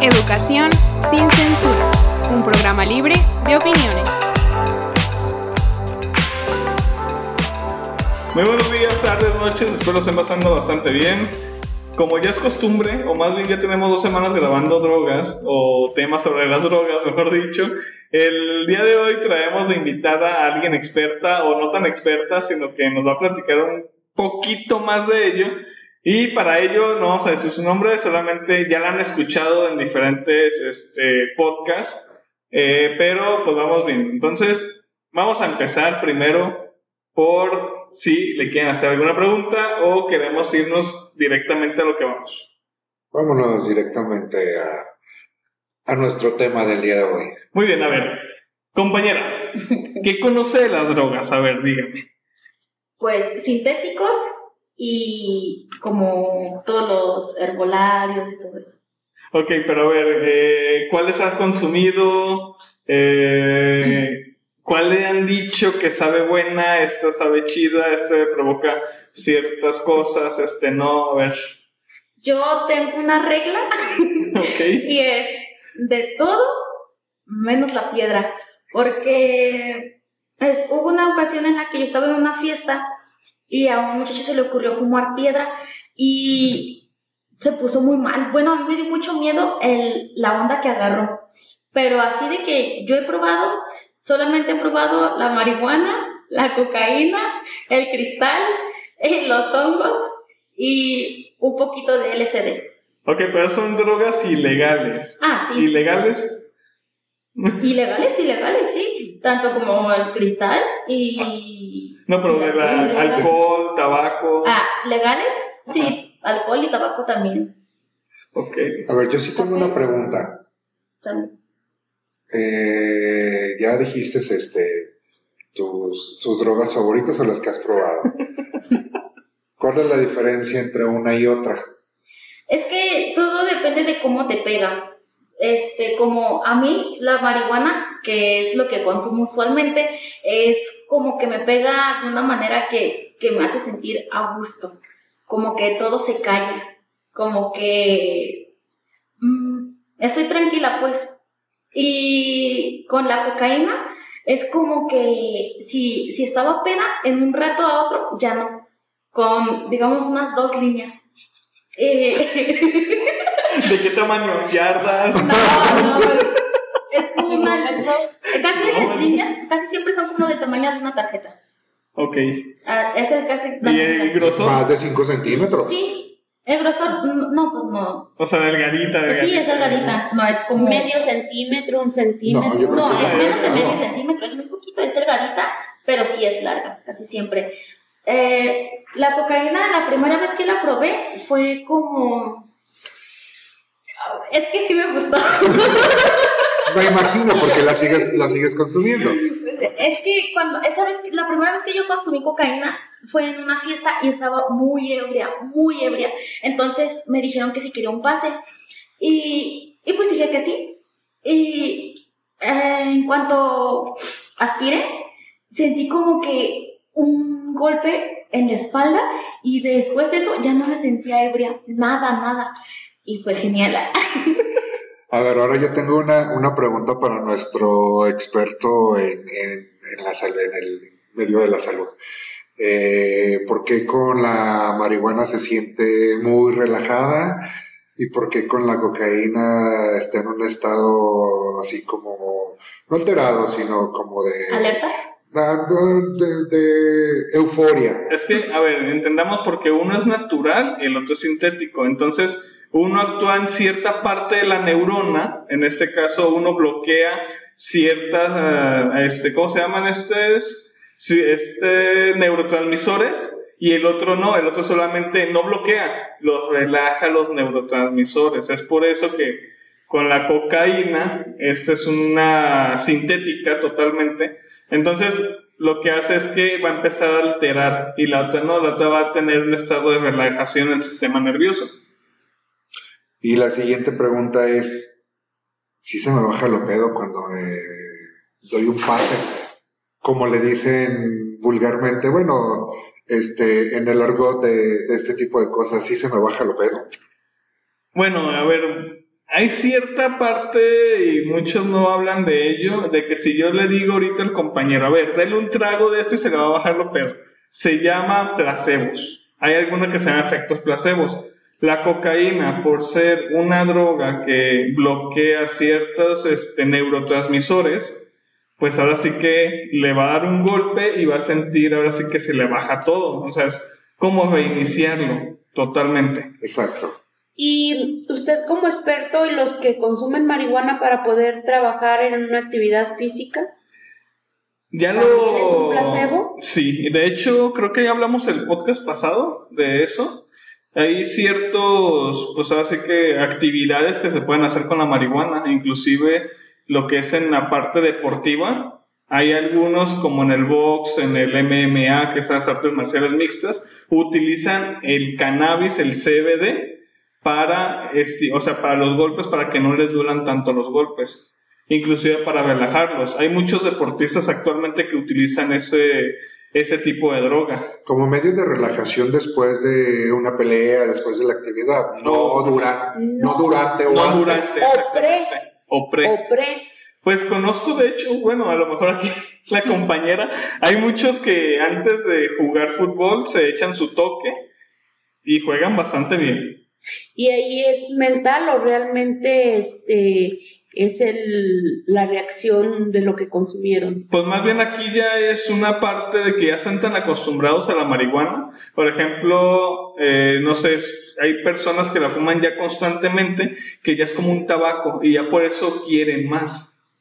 Educación sin censura, un programa libre de opiniones. Muy buenos días, tardes, noches, espero estén pasando bastante bien. Como ya es costumbre, o más bien ya tenemos dos semanas grabando drogas, o temas sobre las drogas, mejor dicho, el día de hoy traemos de invitada a alguien experta, o no tan experta, sino que nos va a platicar un poquito más de ello. Y para ello no vamos a decir su nombre, solamente ya la han escuchado en diferentes este, podcasts, eh, pero pues vamos bien. Entonces, vamos a empezar primero por si le quieren hacer alguna pregunta o queremos irnos directamente a lo que vamos. Vámonos directamente a, a nuestro tema del día de hoy. Muy bien, a ver, compañera, ¿qué conoce de las drogas? A ver, dígame. Pues sintéticos y como todos los herbolarios y todo eso. Ok, pero a ver, eh, ¿cuáles has consumido? Eh, ¿Cuál le han dicho que sabe buena, esta sabe chida, este provoca ciertas cosas, este no? A ver. Yo tengo una regla y es de todo menos la piedra, porque es, hubo una ocasión en la que yo estaba en una fiesta y a un muchacho se le ocurrió fumar piedra y se puso muy mal. Bueno, a mí me dio mucho miedo el, la onda que agarró, pero así de que yo he probado, solamente he probado la marihuana, la cocaína, el cristal, eh, los hongos y un poquito de LSD. Ok, pero son drogas ilegales. Ah, sí. ¿Ilegales? Ilegales, ilegales, sí. Tanto como el cristal y... No, pero la- ilegales. alcohol, tabaco. Ah, legales, sí. Alcohol y tabaco también. Ok. A ver, yo sí tengo una pregunta. También. Eh, ya dijiste este, tus, tus drogas favoritas o las que has probado. ¿Cuál es la diferencia entre una y otra? Es que todo depende de cómo te pega. Este, como a mí, la marihuana, que es lo que consumo usualmente, es como que me pega de una manera que, que me hace sentir a gusto. Como que todo se calla. Como que mm, estoy tranquila, pues. Y con la cocaína es como que si, si estaba pena, en un rato a otro, ya no. Con, digamos, unas dos líneas. Eh, ¿De qué tamaño? ¿Yardas? no, no, es como una... Casi las líneas, casi siempre son como del tamaño de una tarjeta. Ok. ¿Y Ah, ese es casi... el grosor? Más de 5 centímetros. Sí, el grosor, no, no, pues no. O sea, delgadita, delgadita. Sí, es delgadita, no es como... medio centímetro, un centímetro. No, yo creo No, que es menos de no. medio centímetro, es muy poquito, es delgadita, pero sí es larga, casi siempre. Eh, la cocaína, la primera vez que la probé fue como... Es que sí me gustó. Me imagino porque la sigues, la sigues consumiendo. Es que cuando, esa vez, la primera vez que yo consumí cocaína fue en una fiesta y estaba muy ebria, muy ebria. Entonces me dijeron que si quería un pase. Y, y pues dije que sí. Y eh, en cuanto aspiré, sentí como que un golpe en la espalda y después de eso ya no me sentía ebria, nada, nada. Y fue genial. A ver, ahora yo tengo una, una pregunta para nuestro experto en, en, en la sal- en el medio de la salud. Eh, ¿Por qué con la marihuana se siente muy relajada? ¿Y por qué con la cocaína está en un estado así como, no alterado, sino como de... ¿Alerta? Ah, De, de euforia. Es que, a ver, entendamos porque uno es natural y el otro es sintético. Entonces, uno actúa en cierta parte de la neurona. En este caso, uno bloquea ciertas, ah, este, ¿cómo se llaman estos? Este, neurotransmisores. Y el otro no, el otro solamente no bloquea, los relaja los neurotransmisores. Es por eso que con la cocaína, esta es una sintética totalmente, entonces lo que hace es que va a empezar a alterar y la otra no, la otra va a tener un estado de relajación en el sistema nervioso. Y la siguiente pregunta es, si se me baja lo pedo cuando me doy un pase, como le dicen vulgarmente, bueno, este, en el argot de, este tipo de cosas, sí se me baja lo pedo. Bueno, a ver, hay cierta parte, y muchos no hablan de ello, de que si yo le digo ahorita al compañero, a ver, dale un trago de esto y se le va a bajar lo peor. Se llama placebos. Hay algunos que se efectos placebos. La cocaína, por ser una droga que bloquea ciertos este, neurotransmisores, pues ahora sí que le va a dar un golpe y va a sentir, ahora sí que se le baja todo. O sea, es como reiniciarlo totalmente. Exacto. Y usted como experto y los que consumen marihuana para poder trabajar en una actividad física, Ya ¿También lo... es un placebo? Sí, de hecho creo que ya hablamos el podcast pasado de eso. Hay ciertos, pues así que actividades que se pueden hacer con la marihuana, inclusive lo que es en la parte deportiva. Hay algunos como en el box, en el MMA, que son las artes marciales mixtas, utilizan el cannabis, el CBD, para, este, o sea, para los golpes, para que no les duelan tanto los golpes, inclusive para relajarlos. Hay muchos deportistas actualmente que utilizan ese, ese tipo de droga. Como medio de relajación después de una pelea, después de la actividad, no, dura, no, No. durante o No antes. durante, O pre. exactamente. O pre. o pre, Pues conozco, de hecho, bueno, a lo mejor aquí la compañera, hay muchos que antes de jugar fútbol se echan su toque y juegan bastante bien. y ahí es mental o realmente este es el, la reacción de lo que consumieron. Pues más bien aquí ya es una parte de que ya están tan acostumbrados a la marihuana. Por ejemplo, eh, no sé, hay personas que la fuman ya constantemente, que ya es como un tabaco y ya por eso quieren más.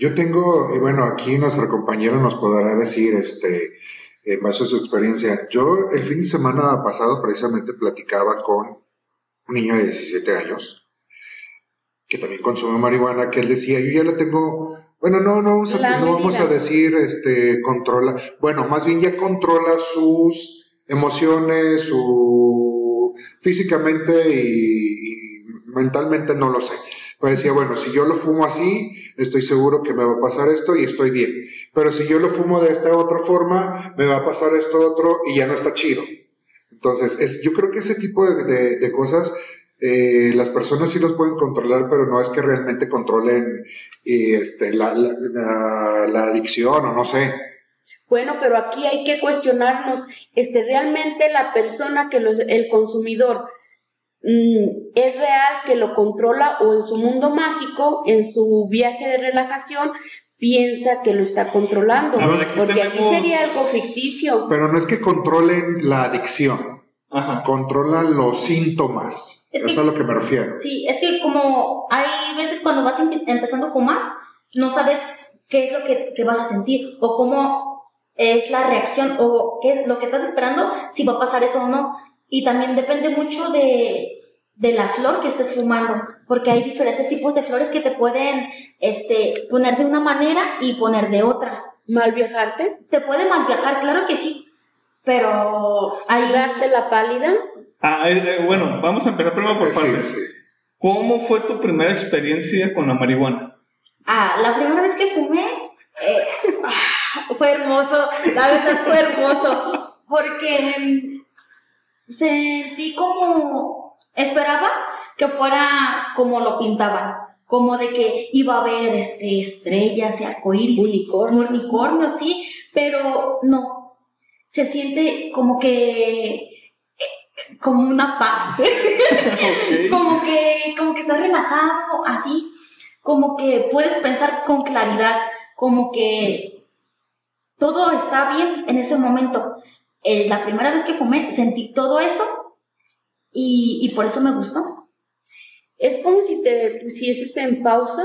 Yo tengo, y bueno, aquí nuestra compañera nos podrá decir, este, en base a su experiencia. Yo el fin de semana pasado precisamente platicaba con un niño de 17 años que también consume marihuana, que él decía, yo ya la tengo, bueno, no, no vamos a, no vamos a decir, este, controla, bueno, más bien ya controla sus emociones, su físicamente y, y mentalmente no lo sé. Pues decía, bueno, si yo lo fumo así, estoy seguro que me va a pasar esto y estoy bien. Pero si yo lo fumo de esta otra forma, me va a pasar esto otro y ya no está chido. Entonces, es, yo creo que ese tipo de, de- de cosas eh, las personas sí los pueden controlar, pero no es que realmente controlen eh, este, la, la- la- la adicción o no sé. Bueno, pero aquí hay que cuestionarnos, este, realmente la persona que lo- el consumidor mm, es real que lo controla o en su mundo mágico, en su viaje de relajación, piensa que lo está controlando, A ver, aquí porque aquí sería algo ficticio. Pero no es que controlen la adicción, Ajá. controlan los síntomas. Es Es que- a lo que me refiero. Sí, es que como hay veces cuando vas empe- empezando a fumar, no sabes qué es lo que, que vas a sentir o cómo es la reacción o qué es lo que estás esperando, si va a pasar eso o no. Y también depende mucho de, de la flor que estés fumando, porque hay diferentes tipos de flores que te pueden este, poner de una manera y poner de otra. Mal viajarte, Te puede mal viajar, claro que sí, pero hay... darte la pálida, Ah, eh, eh, bueno, vamos a empezar primero por Sí, sí. ¿Cómo fue tu primera experiencia con la marihuana? Ah, la primera vez que fumé eh, fue hermoso, la verdad fue hermoso, porque sentí como, esperaba que fuera como lo pintaban, como de que iba a haber este, estrellas y arcoíris, Unicornio. unicornios, sí, pero no, se siente como que, como una paz. Como que, como que estás relajado, así, como que puedes pensar con claridad, como que todo está bien en ese momento. Eh, la primera vez que fumé sentí todo eso y, y por eso me gustó. es como si te pusieses en pausa,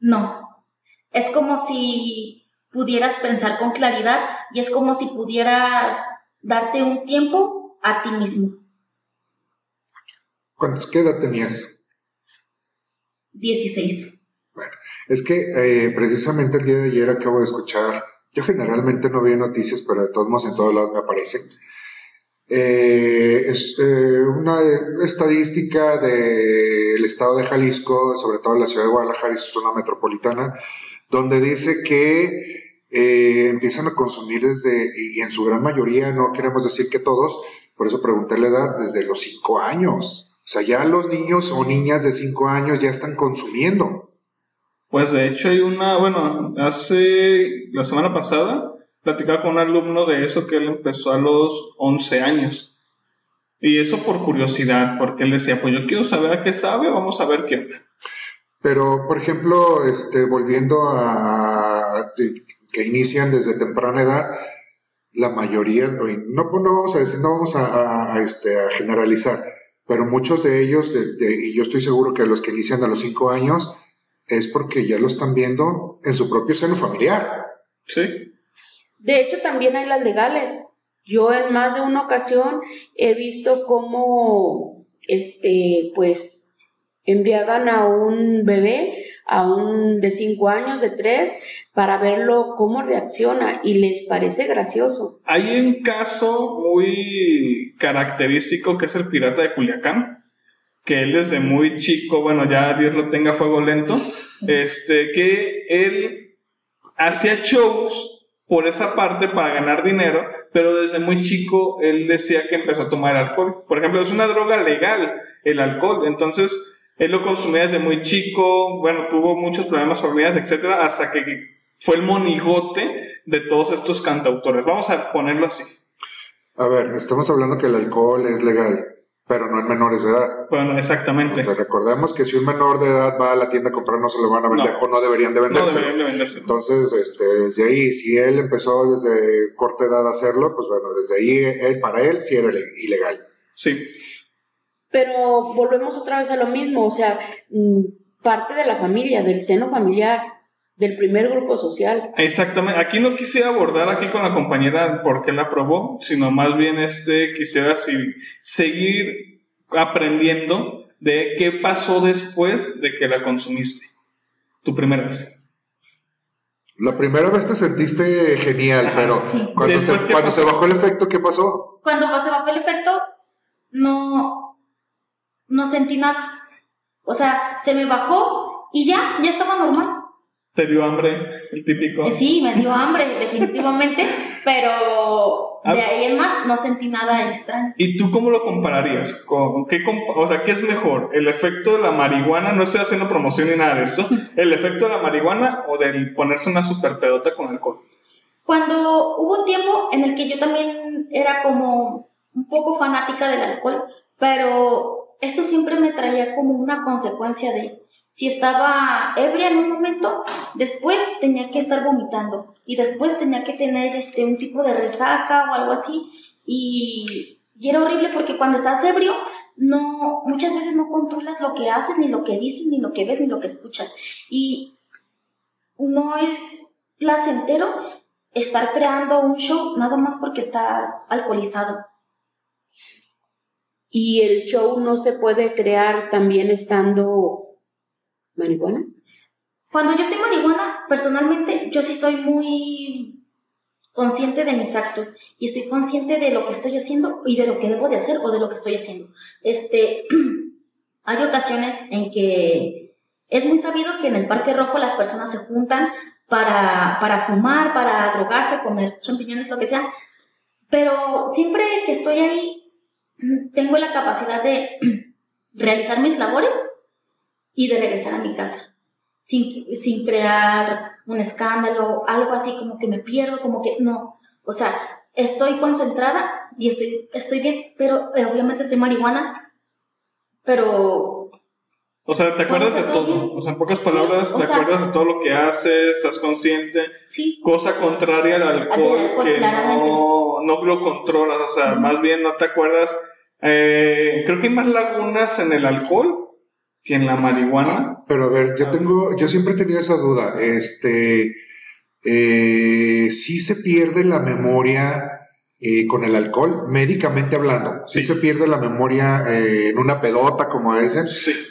No, es como si pudieras pensar con claridad y es como si pudieras darte un tiempo a ti mismo. ¿Cuántos, ¿Qué edad tenías? 16. Es que eh, precisamente el día de ayer acabo de escuchar, yo generalmente no veo noticias, pero de todos modos en todos lados me aparecen. Eh, es eh, una estadística del estado de Jalisco, sobre todo la ciudad de Guadalajara y su zona metropolitana, donde dice que eh, empiezan a consumir desde, y en su gran mayoría, no queremos decir que todos, por eso pregunté la edad, desde los cinco años. O sea, ya los niños o niñas de 5 años ya están consumiendo. Pues de hecho hay una, bueno, hace la semana pasada platicaba con un alumno de eso que él empezó a los 11 años. Y eso por curiosidad, porque él decía, pues yo quiero saber a qué sabe, vamos a ver qué. Pero, por ejemplo, este, volviendo a que inician desde temprana edad, la mayoría, no, no vamos a decir, no vamos a, este, a generalizar, pero muchos de ellos, y yo estoy seguro que los que inician a los 5 años, es porque ya lo están viendo en su propio seno familiar. Sí. De hecho, también hay las legales. Yo en más de una ocasión he visto cómo, este, pues, embriagan a un bebé, a un de cinco años, de tres, para verlo cómo reacciona y les parece gracioso. Hay un caso muy característico que es el pirata de Culiacán, que él desde muy chico, bueno, ya Dios lo tenga fuego lento, este, que él hacía shows por esa parte para ganar dinero, pero desde muy chico él decía que empezó a tomar alcohol. Por ejemplo, es una droga legal el alcohol, entonces él lo consumía desde muy chico, bueno, tuvo muchos problemas familiares, etcétera, hasta que fue el monigote de todos estos cantautores. Vamos a ponerlo así. A ver, estamos hablando que el alcohol es legal pero no en menores de edad. Bueno, exactamente. O sea, recordemos que si un menor de edad va a la tienda a comprar, no se lo van a vender o no deberían de venderse. No deberían de venderse. Entonces, este, desde ahí, si él empezó desde corta edad a hacerlo, pues bueno, desde ahí, él, para él sí era ilegal. Sí. Pero volvemos otra vez a lo mismo, o sea, mm, parte de la familia, del seno familiar, del primer grupo social. Exactamente. Aquí no quisiera abordar aquí con la compañera por qué la aprobó, sino más bien este quisiera seguir aprendiendo de qué pasó después de que la consumiste. Tu primera vez. La primera vez te sentiste genial, pero cuando, se, cuando se bajó el efecto, ¿qué pasó? Cuando se bajó el efecto, no, no sentí nada. O sea, se me bajó y ya, ya estaba normal. ¿Te dio hambre? El típico. Eh, sí, me dio hambre, definitivamente, pero de ah. ahí en más no sentí nada extraño. ¿Y tú cómo lo compararías? ¿Con qué o sea, ¿qué es mejor? ¿El efecto de la marihuana? No estoy haciendo promoción ni nada de eso. ¿El efecto de la marihuana o del ponerse una super pedota con alcohol? Cuando hubo un tiempo en el que yo también era como un poco fanática del alcohol, pero esto siempre me traía como una consecuencia de si estaba ebria en un momento, después tenía que estar vomitando y después tenía que tener este, un tipo de resaca o algo así. Y, y era horrible porque cuando estás ebrio, no, muchas veces no controlas lo que haces, ni lo que dices, ni lo que ves, ni lo que escuchas. Y no es placentero estar creando un show nada más porque estás alcoholizado. Y el show no se puede crear también estando marihuana? Cuando yo estoy marihuana, personalmente, yo sí soy muy consciente de mis actos y estoy consciente de lo que estoy haciendo y de lo que debo de hacer o de lo que estoy haciendo. Este, hay ocasiones en que es muy sabido que en el Parque Rojo las personas se juntan para, para fumar, para drogarse, comer champiñones, lo que sea. Pero siempre que estoy ahí, tengo la capacidad de realizar mis labores y de regresar a mi casa, sin, sin crear un escándalo, algo así como que me pierdo, como que no, o sea, estoy concentrada y estoy, estoy bien, pero eh, obviamente estoy marihuana, pero... O sea, ¿te acuerdas de todo? O sea, en pocas palabras, ¿te acuerdas de todo lo que haces? ¿Estás consciente? Sí. Cosa contraria al alcohol, que no, no, lo controlas, o sea, más bien no te acuerdas. Eh, creo que hay más lagunas en el alcohol que en la marihuana. Pero a ver, yo tengo, yo siempre he tenido esa duda. Este, eh, sí se pierde la memoria eh, con el alcohol, médicamente hablando. Sí, se pierde la memoria eh, en una pedota, como dicen,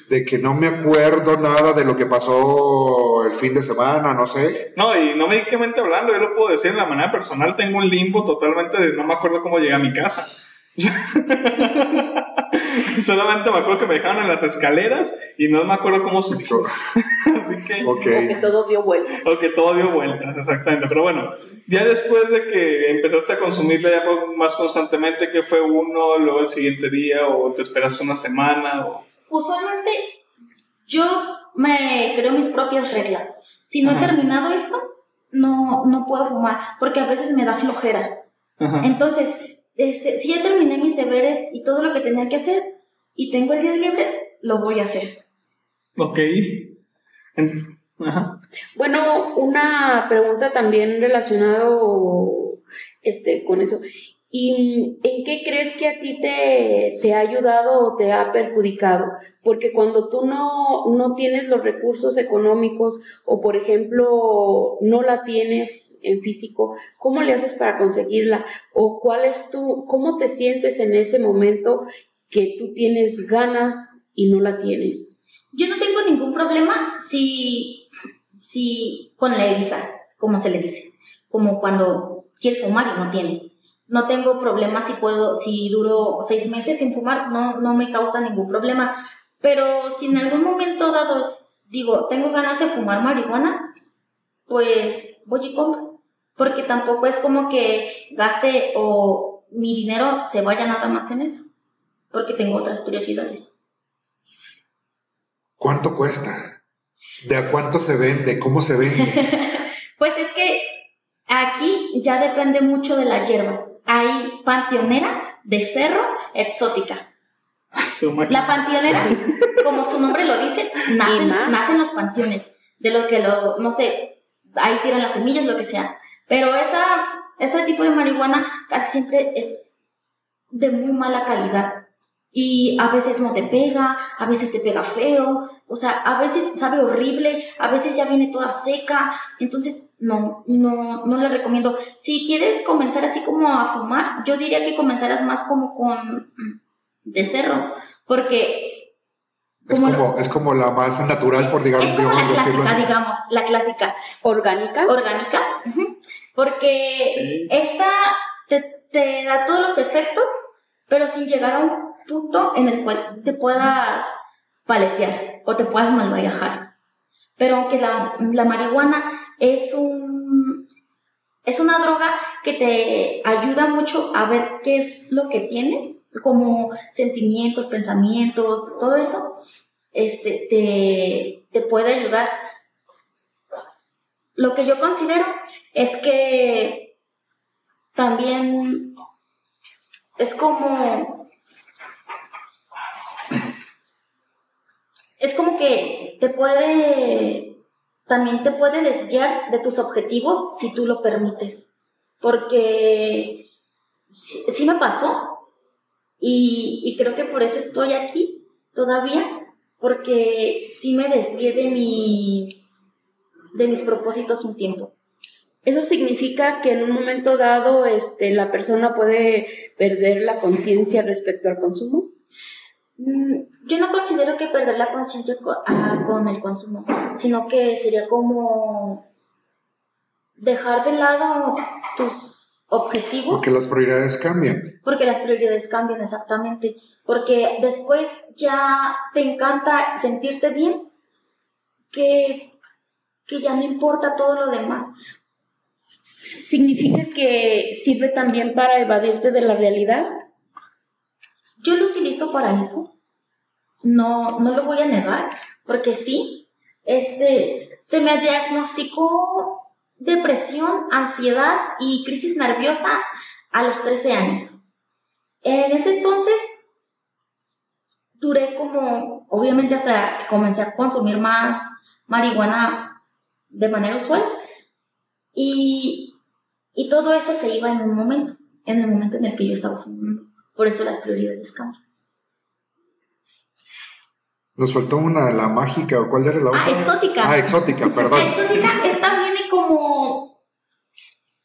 de que no me acuerdo nada de lo que pasó el fin de semana, no sé. No, y no médicamente hablando, yo lo puedo decir en la manera personal, tengo un limbo totalmente de no me acuerdo cómo llegué a mi casa. Solamente me acuerdo que me dejaron en las escaleras y no me acuerdo cómo subí. Así que. Ok. O que todo dio vueltas. O que todo dio vueltas, exactamente. Pero bueno, ya después de que empezaste a consumirla ya más constantemente, que fue uno, luego el siguiente día, o te esperaste una semana, o. Usualmente yo me creo mis propias reglas. Si no Ajá. he terminado esto, no, no puedo fumar, porque a veces me da flojera. Ajá. Entonces, este, si ya terminé mis deberes y todo lo que tenía que hacer y tengo el día libre, lo voy a hacer. Ok. Ajá. Bueno, una pregunta también relacionado este, con eso. ¿Y en qué crees que a ti te, te ha ayudado o te ha perjudicado? Porque cuando tú no, no tienes los recursos económicos o, por ejemplo, no la tienes en físico, ¿cómo le haces para conseguirla? ¿O cuál es tu, cómo te sientes en ese momento que tú tienes ganas y no la tienes? Yo no tengo ningún problema si, si con la EVISA, como se le dice, como cuando quieres fumar y no tienes. No tengo problema si puedo, si duro seis meses sin fumar, no, no me causa ningún problema. Pero si en algún momento dado digo, tengo ganas de fumar marihuana, pues voy y compro. Porque tampoco es como que gaste o mi dinero se vaya nada más en eso. Porque tengo otras prioridades. ¿Cuánto cuesta? ¿De a cuánto se vende? ¿Cómo se vende? Pues es que aquí ya depende mucho de la hierba. Hay panteonera de cerro exótica. La panteonera, como su nombre lo dice, nace, Y más. nace en los panteones. De lo que lo, no sé, ahí tiran las semillas, lo que sea. Pero esa, ese tipo de marihuana casi siempre es de muy mala calidad. Y a veces no te pega, a veces te pega feo, o sea, a veces sabe horrible, a veces ya viene toda seca, entonces no, no, no la recomiendo. Si quieres comenzar así como a fumar, yo diría que comenzaras más como con de cerro, porque Es Como- como, es como la más natural, por digamos, es como la digamos decirlo clásica, así. digamos, la clásica ¿Orgánica? orgánica, porque esta te, te da todos los efectos, pero sin llegar a un punto en el cual te puedas paletear o te puedas malviajar. Pero aunque la, la marihuana es un es una droga que te ayuda mucho a ver qué es lo que tienes, como sentimientos, pensamientos, todo eso, este, te, te puede ayudar. Lo que yo considero es que también es como es como que te puede también te puede desviar de tus objetivos si tú lo permites. Porque sí, me pasó. Y, y creo que por eso estoy aquí todavía porque sí me desvié de mis de mis propósitos un tiempo. Eso significa que en un momento dado este, la persona puede perder la conciencia respecto al consumo. Mm, Yo no considero que perder la conciencia co- ah, con el consumo, sino que sería como dejar de lado tus objetivos, Porque las prioridades cambian. porque las prioridades cambian exactamente, porque después ya te encanta sentirte bien, que, que ya no importa todo lo demás. Significa que sirve también para evadirte de la realidad. Utilizo para eso. No, no lo voy a negar, porque sí, este, se me diagnosticó depresión, ansiedad y crisis nerviosas a los 13 años. En ese entonces duré como, obviamente hasta que comencé a consumir más marihuana de manera usual y, y todo eso se iba en un momento, en el momento en el que yo estaba fumando. Por eso las prioridades cambian. Nos faltó una, la mágica, o cuál era la otra? Ah, exótica. Ah, exótica, perdón. La exótica esta viene como.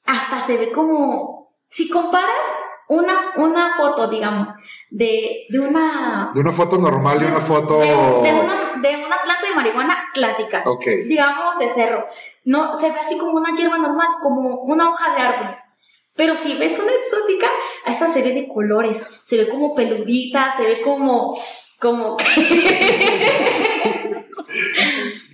Hasta se ve como. Si comparas una, una foto, digamos, de, de una. De una foto normal y una foto. De, de una, de una planta de marihuana clásica. Ok. Digamos de cerro. No, se ve así como una hierba normal, como una hoja de árbol. Pero si ves una exótica, a esta se ve de colores, se ve como peludita, se ve como, como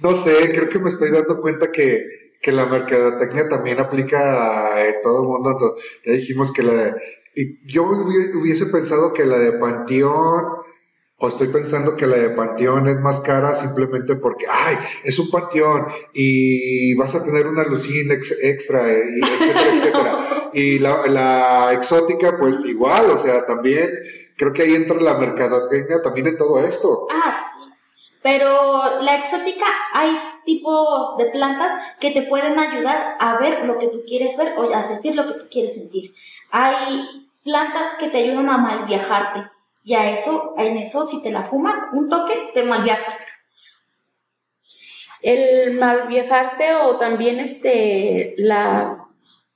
No sé, creo que me estoy dando cuenta que, que la mercadotecnia también aplica a todo el mundo. Entonces, ya dijimos que la y yo hubiese pensado que la de Panteón, o estoy pensando que la de Panteón es más cara simplemente porque, ay, es un Panteón y vas a tener una lucina extra, eh, y etcétera, etcétera. Y la, la exótica, pues igual, o sea, también creo que ahí entra la mercadotecnia también en todo esto. Ah, sí. Pero la exótica hay tipos de plantas que te pueden ayudar a ver lo que tú quieres ver o a sentir lo que tú quieres sentir. Hay plantas que te ayudan a mal viajarte. Y a eso, en eso, si te la fumas, un toque, te mal viajas. El mal viajarte o también este, la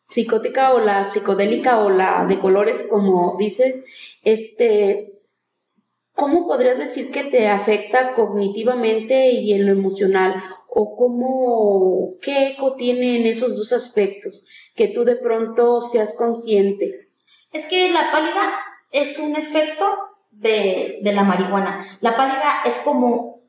psicótica o la psicodélica o la de colores, como dices, este, ¿cómo podrías decir que te afecta cognitivamente y en lo emocional? ¿O cómo, qué eco tiene en esos dos aspectos? Que tú de pronto seas consciente. Es que la pálida es un efecto de, la marihuana. La pálida es como...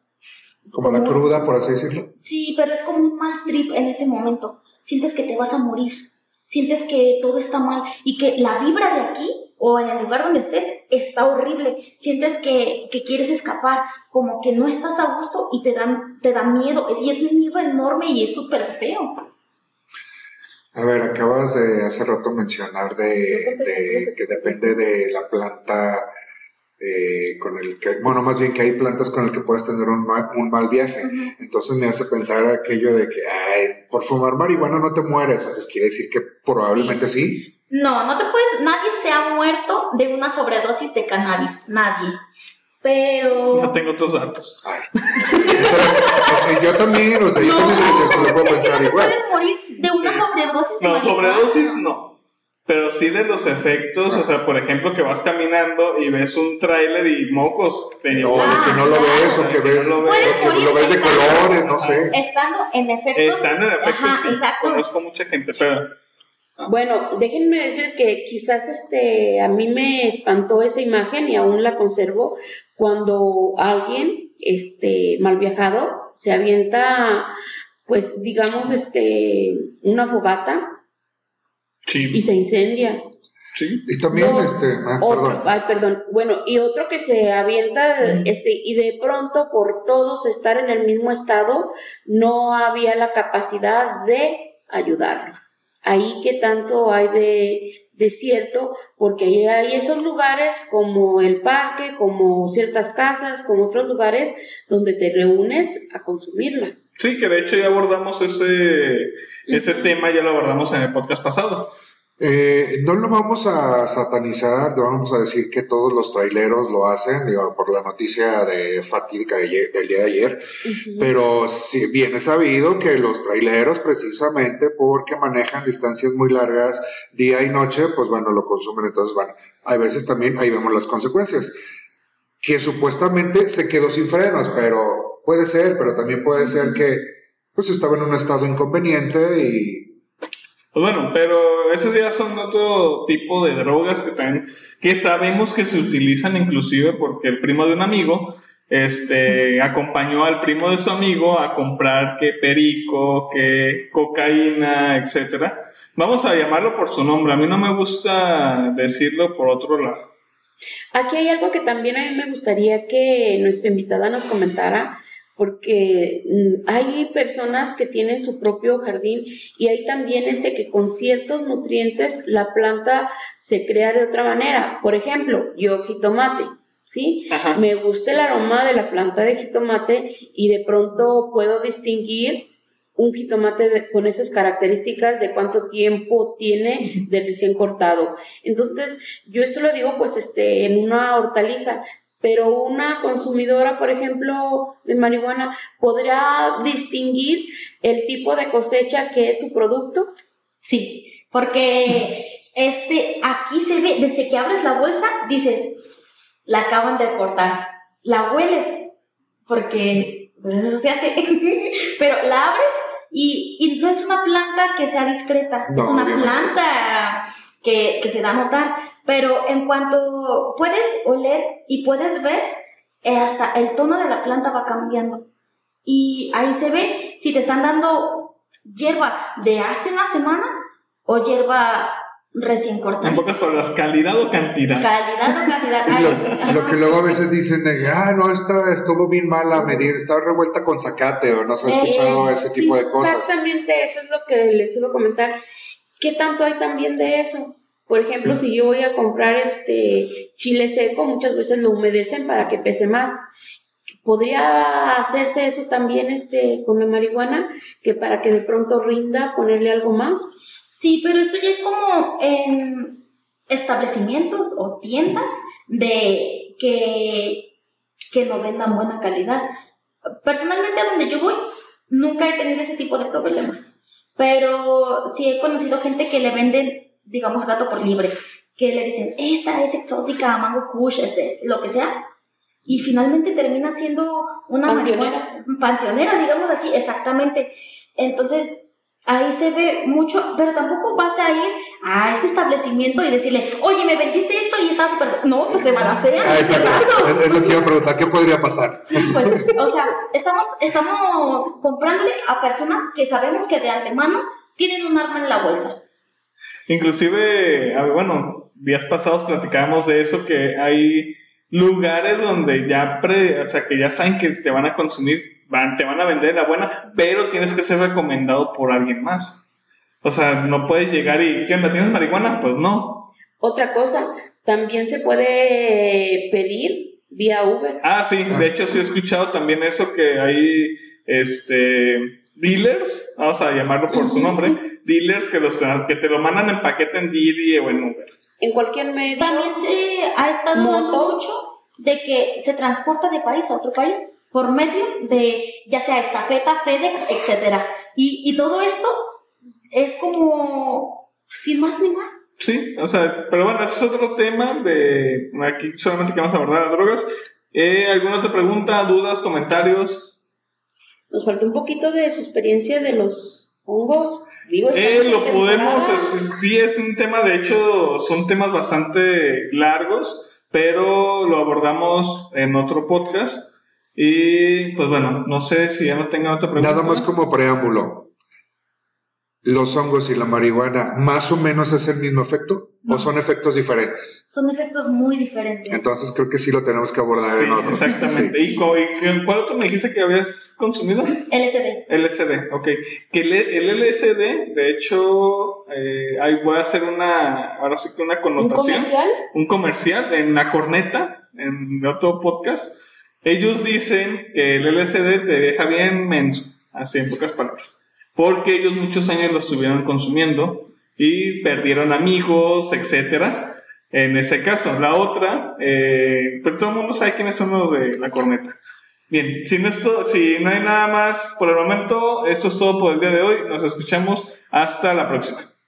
Como, la cruda, por así decirlo. Sí, pero es como un mal trip en ese momento. Sientes que te vas a morir. Sientes que todo está mal y que la vibra de aquí o en el lugar donde estés está horrible. Sientes que, quieres escapar, como que no estás a gusto y te, dan, te da miedo. Y es un miedo enorme y es súper feo. A ver, acabas de hace rato mencionar de, que depende de la planta eh, con el que, bueno, más bien que hay plantas con el que puedes tener un mal, un mal viaje. Entonces me hace pensar aquello de que, ay, por fumar marihuana no te mueres. Entonces quiere decir que probablemente sí. No, no te puedes, nadie se ha muerto de una sobredosis de cannabis, nadie. Pero. No tengo otros datos. Ay, yo también, o sea, yo también lo puedo pensar igual. puedes morir de una sobredosis de No, sobredosis no. Pero sí de los efectos, o sea, por ejemplo, que vas caminando y ves un tráiler y mocos. no, de que no lo ves o que ves, lo ves, de colores, no sé. Estando en efectos. Estando en efectos, Ajá, exacto. Conozco mucha gente, pero bueno, déjenme decir que quizás este a mí me espantó esa imagen y aún la conservo cuando alguien este mal viajado se avienta pues digamos este una fogata y se incendia. Sí. Y también este, ah, perdón. Ay, perdón. Bueno, y otro que se avienta este y de pronto por todos estar en el mismo estado no había la capacidad de ayudarlo ahí que tanto hay de, desierto, porque ahí hay esos lugares como el parque, como ciertas casas, como otros lugares donde te reúnes a consumirla. Sí, que de hecho ya abordamos ese, ese tema, ya lo abordamos en el podcast pasado. Eh, no lo vamos a satanizar, vamos a decir que todos los traileros lo hacen, digo, por la noticia de fatídica del día de ayer, pero si bien es sabido que los traileros, precisamente porque manejan distancias muy largas día y noche, pues bueno, lo consumen, entonces bueno, hay veces también ahí vemos las consecuencias, que supuestamente se quedó sin frenos, pero puede ser, pero también puede ser que pues estaba en un estado inconveniente y bueno, pero esos ya son otro tipo de drogas que también, que sabemos que se utilizan inclusive porque el primo de un amigo, este, acompañó al primo de su amigo a comprar que perico, que cocaína, etcétera. Vamos a llamarlo por su nombre. A mí no me gusta decirlo por otro lado. Aquí hay algo que también a mí me gustaría que nuestra invitada nos comentara porque mm, hay personas que tienen su propio jardín y hay también este que con ciertos nutrientes la planta se crea de otra manera. Por ejemplo, yo jitomate, ¿sí? Me gusta el aroma de la planta de jitomate y de pronto puedo distinguir un jitomate con esas características de cuánto tiempo tiene de recién cortado. Entonces, yo esto lo digo pues este en una hortaliza, pero una consumidora, por ejemplo, de marihuana, ¿podrá distinguir el tipo de cosecha que es su producto? Sí, porque este, aquí se ve, desde que abres la bolsa, dices, la acaban de cortar, la hueles, porque pues eso se hace, pero la abres y, no es una planta que sea discreta, es una planta que, que se da a notar, pero en cuanto puedes oler y puedes ver, eh, hasta el tono de la planta va cambiando. Y ahí se ve si te están dando hierba de hace unas semanas o hierba recién cortada. En pocas palabras, calidad o cantidad. Calidad o cantidad. Sí, Ay, lo, que luego a veces dicen, de, ah, no, esta estuvo bien mala a medir, estaba revuelta con zacate o no se ha escuchado Eh, ese tipo de cosas. Exactamente, eso es lo que les iba a comentar. ¿Qué tanto hay también de eso? Por ejemplo, si yo voy a comprar este chile seco, muchas veces lo humedecen para que pese más. ¿Podría hacerse eso también este, con la marihuana? Que para que de pronto rinda, ponerle algo más. Sí, pero esto ya es como en establecimientos o tiendas de que, que no vendan buena calidad. Personalmente a donde yo voy nunca he tenido ese tipo de problemas, pero sí he conocido gente que le venden, digamos, gato por libre, que le dicen, esta es exótica, mango kush, este, lo que sea, y finalmente termina siendo una Panteonera. marihuana- panteonera, digamos así, exactamente. Entonces, ahí se ve mucho, pero tampoco vas a ir a este establecimiento y decirle, oye, me vendiste esto y está súper... No, pues se balacean. Ah, exacto. Es, es lo que iba a preguntar, ¿qué podría pasar? Sí, pues, o sea, estamos, estamos comprándole a personas que sabemos que de antemano tienen un arma en la bolsa. Inclusive, bueno, días pasados platicábamos de eso, que hay lugares donde ya, pre, o sea, que ya saben que te van a consumir, van, te van a vender la buena, pero tienes que ser recomendado por alguien más. O sea, no puedes llegar y, ¿qué onda? ¿Tienes marihuana? Pues no. Otra cosa, también se puede pedir vía Uber. Ah, sí, de hecho sí he escuchado también eso, que hay, este, dealers, vamos a llamarlo por su nombre, dealers que, los, que te lo mandan en paquete en Didi o en Uber. En cualquier medio. También se ha estado dando mucho de que se transporta de país a otro país por medio de ya sea estafeta, FedEx, etcétera. Y, y todo esto es como sin más ni más. Sí, o sea, pero bueno, ese es otro tema de aquí solamente que vamos a abordar las drogas. Eh, ¿Alguna otra pregunta, dudas, comentarios? Nos falta un poquito de su experiencia de los hongos. Digo, Eh, lo podemos, temporada. es- es- sí es un tema, de hecho son temas bastante largos, pero lo abordamos en otro podcast. Y pues bueno, no sé si ya no tengan otra pregunta. Nada más como preámbulo. ¿Los hongos y la marihuana más o menos es el mismo efecto o son efectos diferentes? Son efectos muy diferentes. Entonces creo que sí lo tenemos que abordar Sí, en otro. exactamente. Sí. ¿Y, cuál otro me dijiste que habías consumido? LSD. LSD, ok. Que el, el LSD, de hecho, eh, ahí voy a hacer una, ahora sí que una ¿Un connotación. comercial? un comercial en la corneta, en otro podcast. Ellos dicen que el LSD te deja bien menso, así en pocas palabras. Porque ellos muchos años lo estuvieron consumiendo y perdieron amigos, etcétera. En ese caso, la otra, eh, pues todo el mundo sabe quiénes son los de la corneta. Bien, si no, es todo- si no hay nada más por el momento, esto es todo por el día de hoy. Nos escuchamos hasta la próxima.